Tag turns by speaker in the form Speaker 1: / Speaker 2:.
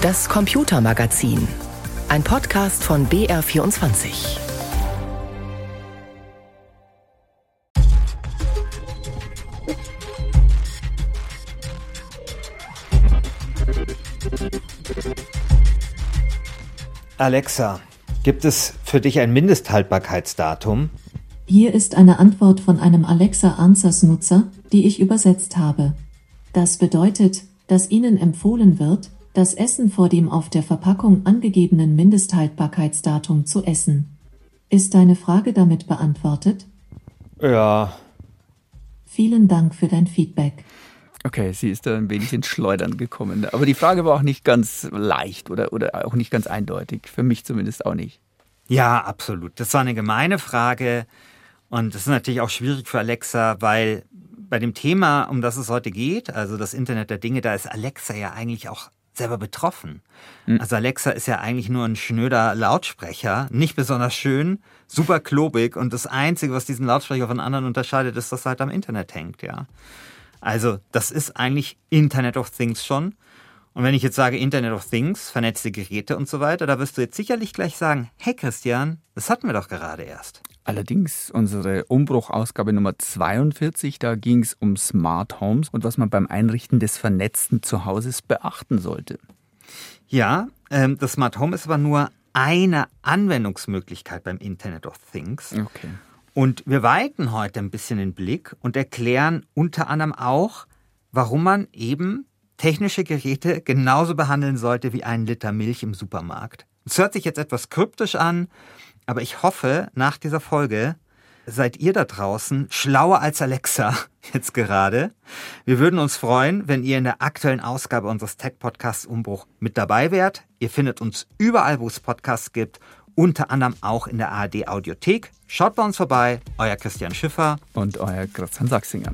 Speaker 1: Das Computermagazin. Ein Podcast von BR24.
Speaker 2: Alexa, gibt es für dich ein Mindesthaltbarkeitsdatum?
Speaker 3: Hier ist eine Antwort von einem Alexa Answers Nutzer, die ich übersetzt habe. Das bedeutet, dass Ihnen empfohlen wird, das Essen vor dem auf der Verpackung angegebenen Mindesthaltbarkeitsdatum zu essen. Ist deine Frage damit beantwortet?
Speaker 2: Ja.
Speaker 3: Vielen Dank für dein Feedback.
Speaker 4: Okay, sie ist da ein wenig ins Schleudern gekommen. Aber die Frage war auch nicht ganz leicht oder, oder auch nicht ganz eindeutig. Für mich zumindest auch nicht.
Speaker 2: Ja, absolut. Das war eine gemeine Frage. Und das ist natürlich auch schwierig für Alexa, weil bei dem Thema, um das es heute geht, also das Internet der Dinge, da ist Alexa ja eigentlich auch selber betroffen. Mhm. Also Alexa ist ja eigentlich nur ein schnöder Lautsprecher, nicht besonders schön, super klobig und das Einzige, was diesen Lautsprecher von anderen unterscheidet, ist, dass er halt am Internet hängt, ja. Also das ist eigentlich Internet of Things schon. Und wenn ich jetzt sage Internet of Things, vernetzte Geräte und so weiter, da wirst du jetzt sicherlich gleich sagen, hey Christian, das hatten wir doch gerade erst.
Speaker 4: Allerdings unsere Umbruchausgabe Nummer 42, da ging es um Smart Homes und was man beim Einrichten des vernetzten Zuhauses beachten sollte.
Speaker 2: Ja, ähm, das Smart Home ist aber nur eine Anwendungsmöglichkeit beim Internet of Things.
Speaker 4: Okay.
Speaker 2: Und wir weiten heute ein bisschen den Blick und erklären unter anderem auch, warum man eben technische Geräte genauso behandeln sollte wie einen Liter Milch im Supermarkt. Es hört sich jetzt etwas kryptisch an, aber ich hoffe, nach dieser Folge seid ihr da draußen schlauer als Alexa jetzt gerade. Wir würden uns freuen, wenn ihr in der aktuellen Ausgabe unseres Tech-Podcasts Umbruch mit dabei wärt. Ihr findet uns überall, wo es Podcasts gibt unter anderem auch in der ARD Audiothek. Schaut bei uns vorbei, euer Christian Schiffer
Speaker 4: und euer Christian Sachsinger.